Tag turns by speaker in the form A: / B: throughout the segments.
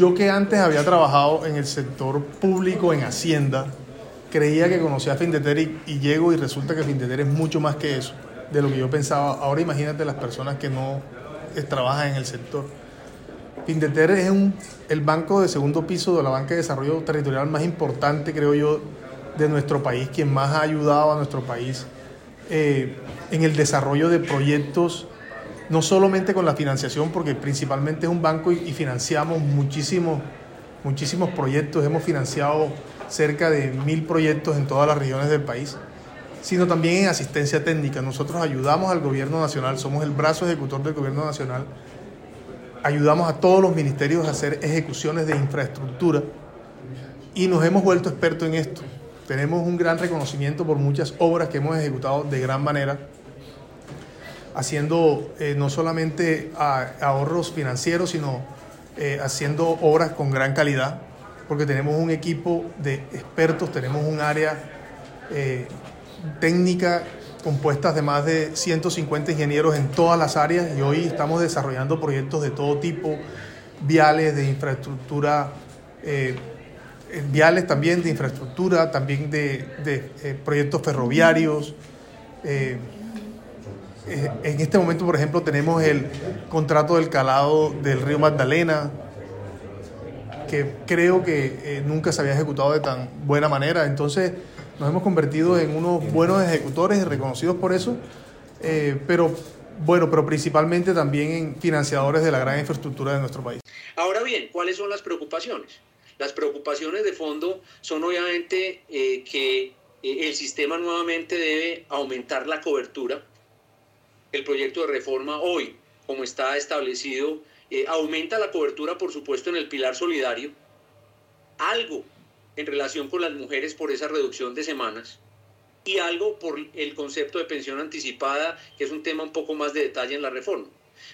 A: yo que antes había trabajado en el sector público, en Hacienda, creía que conocía a Findeter y, y llego y resulta que Findeter es mucho más que eso, de lo que yo pensaba. Ahora imagínate las personas que no eh, trabajan en el sector. Findeter es el banco de segundo piso de la banca de desarrollo territorial más importante, creo yo, de nuestro país, quien más ha ayudado a nuestro país eh, en el desarrollo de proyectos, no solamente con la financiación, porque principalmente es un banco y, financiamos muchísimos, muchísimos proyectos, hemos financiado cerca de mil proyectos en todas las regiones del país, sino también en asistencia técnica. Nosotros ayudamos al gobierno nacional, somos el brazo ejecutor del gobierno nacional, ayudamos a todos los ministerios a hacer ejecuciones de infraestructura y nos hemos vuelto expertos en esto. Tenemos un gran reconocimiento por muchas obras que hemos ejecutado de gran manera, haciendo eh, no solamente a, ahorros financieros, sino eh, haciendo obras con gran calidad, porque tenemos un equipo de expertos, tenemos un área eh, técnica compuestas de más de 150 ingenieros en todas las áreas y hoy estamos desarrollando proyectos de todo tipo, viales, de infraestructura, viales también, de infraestructura, también de, de proyectos ferroviarios. En este momento, por ejemplo, tenemos el contrato del calado del río Magdalena, que creo que eh, nunca se había ejecutado de tan buena manera. Entonces, nos hemos convertido en unos buenos ejecutores reconocidos por eso, eh, pero bueno, pero principalmente también en financiadores de la gran infraestructura de nuestro país.
B: Ahora bien, ¿cuáles son las preocupaciones? Las preocupaciones de fondo son obviamente eh, que eh, el sistema nuevamente debe aumentar la cobertura. El proyecto de reforma hoy, como está establecido, eh, aumenta la cobertura, por supuesto, en el pilar solidario. Algo en relación con las mujeres por esa reducción de semanas y algo por el concepto de pensión anticipada, que es un tema un poco más de detalle en la reforma.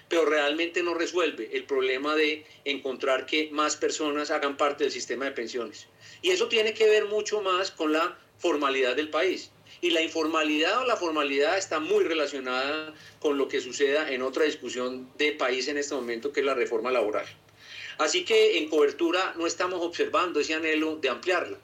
B: Pero realmente no resuelve el problema de encontrar que más personas hagan parte del sistema de pensiones. Y eso tiene que ver mucho más con la formalidad del país. Y la informalidad o la formalidad está muy relacionada con lo que suceda en otra discusión de país en este momento, que es la reforma laboral. Así que en cobertura no estamos observando ese anhelo de ampliarla.